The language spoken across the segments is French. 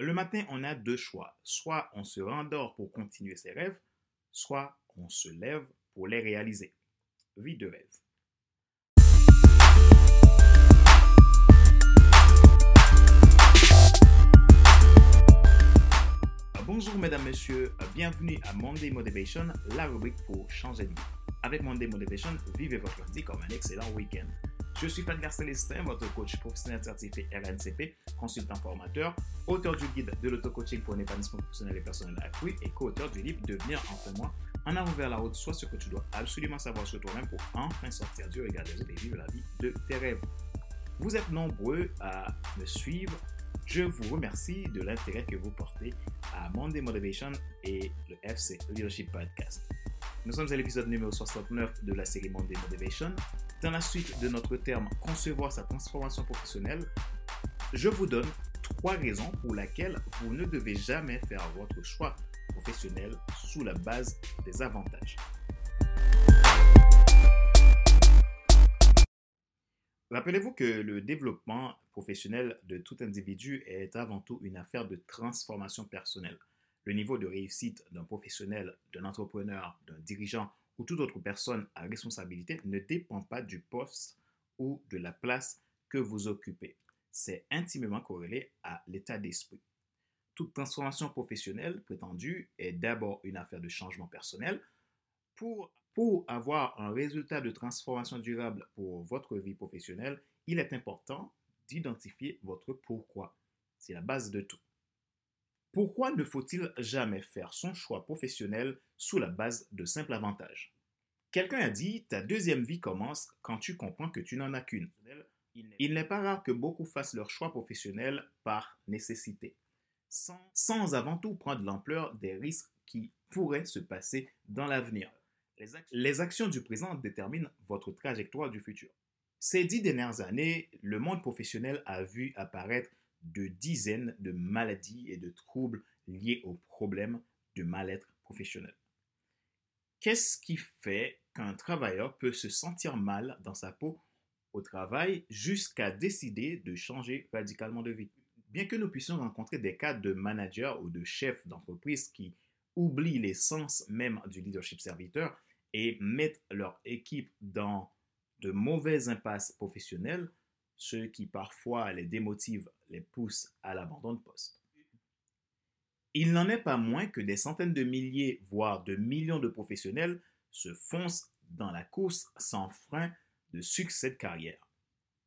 Le matin, on a deux choix. Soit on se rendort pour continuer ses rêves, soit on se lève pour les réaliser. Vie de rêve. Bonjour mesdames, messieurs, bienvenue à Monday Motivation, la rubrique pour changer de vie. Avec Monday Motivation, vivez votre lundi comme un excellent week-end. Je suis Fadgar Célestin, votre coach professionnel certifié RNCP, consultant formateur, auteur du guide de l'auto-coaching pour un épanouissement professionnel et personnel accru et co-auteur du livre Devenir enfin moi, en avant vers la route, soit ce que tu dois absolument savoir sur toi-même pour enfin sortir du regard des autres et vivre la vie de tes rêves. Vous êtes nombreux à me suivre. Je vous remercie de l'intérêt que vous portez à Monday Motivation et le FC Leadership Podcast. Nous sommes à l'épisode numéro 69 de la série Monday Motivation. Dans la suite de notre terme concevoir sa transformation professionnelle, je vous donne trois raisons pour lesquelles vous ne devez jamais faire votre choix professionnel sous la base des avantages. Rappelez-vous que le développement professionnel de tout individu est avant tout une affaire de transformation personnelle. Le niveau de réussite d'un professionnel, d'un entrepreneur, d'un dirigeant ou toute autre personne à responsabilité ne dépend pas du poste ou de la place que vous occupez. C'est intimement corrélé à l'état d'esprit. Toute transformation professionnelle prétendue est d'abord une affaire de changement personnel. Pour, pour avoir un résultat de transformation durable pour votre vie professionnelle, il est important d'identifier votre pourquoi. C'est la base de tout. Pourquoi ne faut-il jamais faire son choix professionnel sous la base de simples avantages? Quelqu'un a dit, ta deuxième vie commence quand tu comprends que tu n'en as qu'une. Il n'est pas rare que beaucoup fassent leur choix professionnel par nécessité, sans, avant tout prendre l'ampleur des risques qui pourraient se passer dans l'avenir. Les actions du présent déterminent votre trajectoire du futur. Ces dix dernières années, le monde professionnel a vu apparaître de dizaines de maladies et de troubles liés aux problèmes de mal-être professionnel. Qu'est-ce qui fait qu'un travailleur peut se sentir mal dans sa peau au travail jusqu'à décider de changer radicalement de vie? Bien que nous puissions rencontrer des cas de managers ou de chefs d'entreprise qui oublient l'essence même du leadership serviteur et mettent leur équipe dans de mauvaises impasses professionnelles, ce qui parfois les démotive, les pousse à l'abandon de poste. Il n'en est pas moins que des centaines de milliers, voire de millions de professionnels se foncent dans la course sans frein de succès de carrière,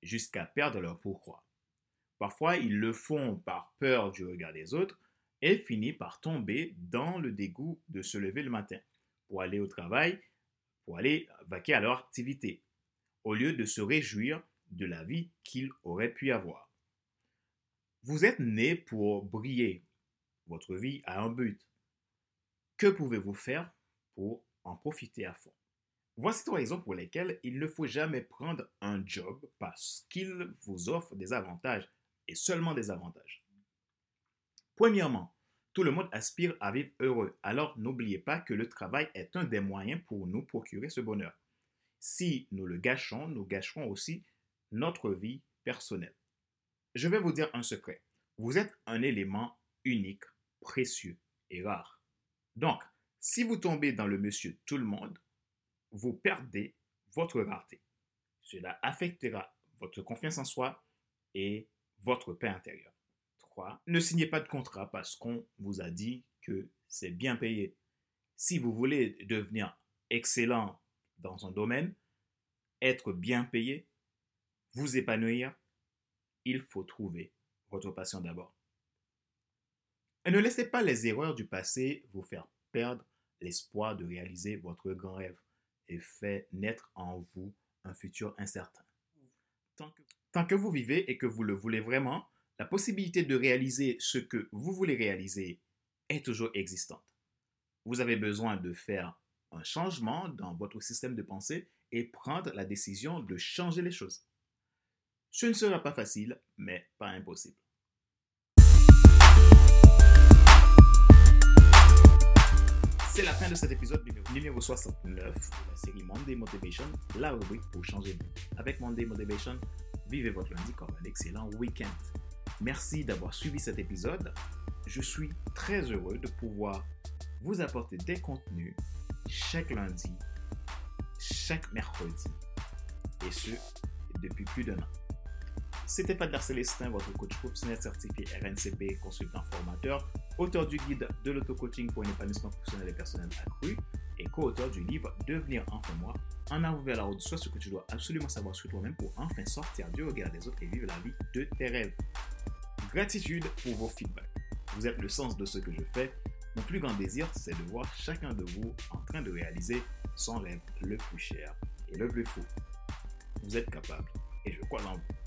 jusqu'à perdre leur pourquoi. Parfois, ils le font par peur du regard des autres et finissent par tomber dans le dégoût de se lever le matin pour aller au travail, pour aller vaquer à leur activité, au lieu de se réjouir de la vie qu'il aurait pu avoir. Vous êtes né pour briller. Votre vie a un but. Que pouvez-vous faire pour en profiter à fond? Voici trois raisons pour lesquelles il ne faut jamais prendre un job parce qu'il vous offre des avantages et seulement des avantages. Premièrement, tout le monde aspire à vivre heureux, alors n'oubliez pas que le travail est un des moyens pour nous procurer ce bonheur. Si nous le gâchons, nous gâcherons aussi notre vie personnelle. Je vais vous dire un secret. Vous êtes un élément unique, précieux et rare. Donc, si vous tombez dans le monsieur tout le monde, vous perdez votre rareté. Cela affectera votre confiance en soi et votre paix intérieure. 3. Ne signez pas de contrat parce qu'on vous a dit que c'est bien payé. Si vous voulez devenir excellent dans un domaine, être bien payé, vous épanouir, il faut trouver votre passion d'abord. Et ne laissez pas les erreurs du passé vous faire perdre l'espoir de réaliser votre grand rêve et fait naître en vous un futur incertain. Tant que vous vivez et que vous le voulez vraiment, la possibilité de réaliser ce que vous voulez réaliser est toujours existante. Vous avez besoin de faire un changement dans votre système de pensée et prendre la décision de changer les choses. Ce ne sera pas facile, mais pas impossible. C'est la fin de cet épisode numéro 69 de la série Monday Motivation, la rubrique pour changer de vie. Avec Monday Motivation, vivez votre lundi comme un excellent week-end. Merci d'avoir suivi cet épisode. Je suis très heureux de pouvoir vous apporter des contenus chaque lundi, chaque mercredi, et ce, depuis plus d'un an. C'était Fadler Célestin, votre coach professionnel certifié RNCP, consultant formateur, auteur du guide de l'auto-coaching pour un épanouissement professionnel et personnel accru et co-auteur du livre Devenir enfin moi, en avant vers la route, soit ce que tu dois absolument savoir sur toi-même pour enfin sortir du regard des autres et vivre la vie de tes rêves. Gratitude pour vos feedbacks. Vous êtes le sens de ce que je fais. Mon plus grand désir, c'est de voir chacun de vous en train de réaliser son rêve le plus cher et le plus fou. Vous êtes capable et je crois en vous.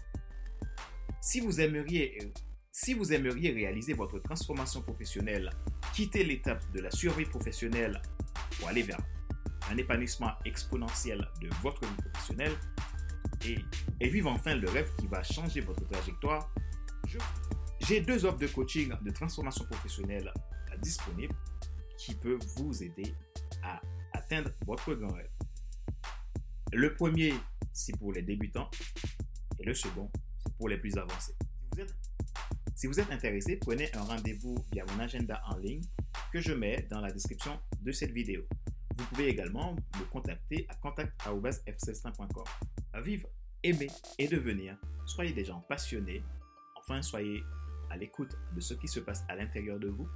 Si vous aimeriez, si vous aimeriez réaliser votre transformation professionnelle, quitter l'étape de la survie professionnelle pour aller vers un épanouissement exponentiel de votre vie professionnelle et, et vivre enfin le rêve qui va changer votre trajectoire, j'ai deux offres de coaching de transformation professionnelle disponibles qui peuvent vous aider à atteindre votre grand rêve. Le premier, c'est pour les débutants et le second, pour les plus avancés. Si vous êtes, intéressé, prenez un rendez-vous via mon agenda en ligne que je mets dans la description de cette vidéo. Vous pouvez également me contacter à contact.fcelestin.com. À vivre, aimer et devenir, soyez des gens passionnés. Enfin, soyez à l'écoute de ce qui se passe à l'intérieur de vous.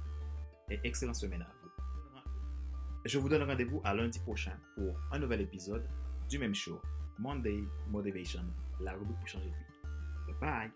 Et excellente semaine à vous. Je vous donne rendez-vous à lundi prochain pour un nouvel épisode du même show, Monday Motivation, la rubrique pour changer de vie. Bye.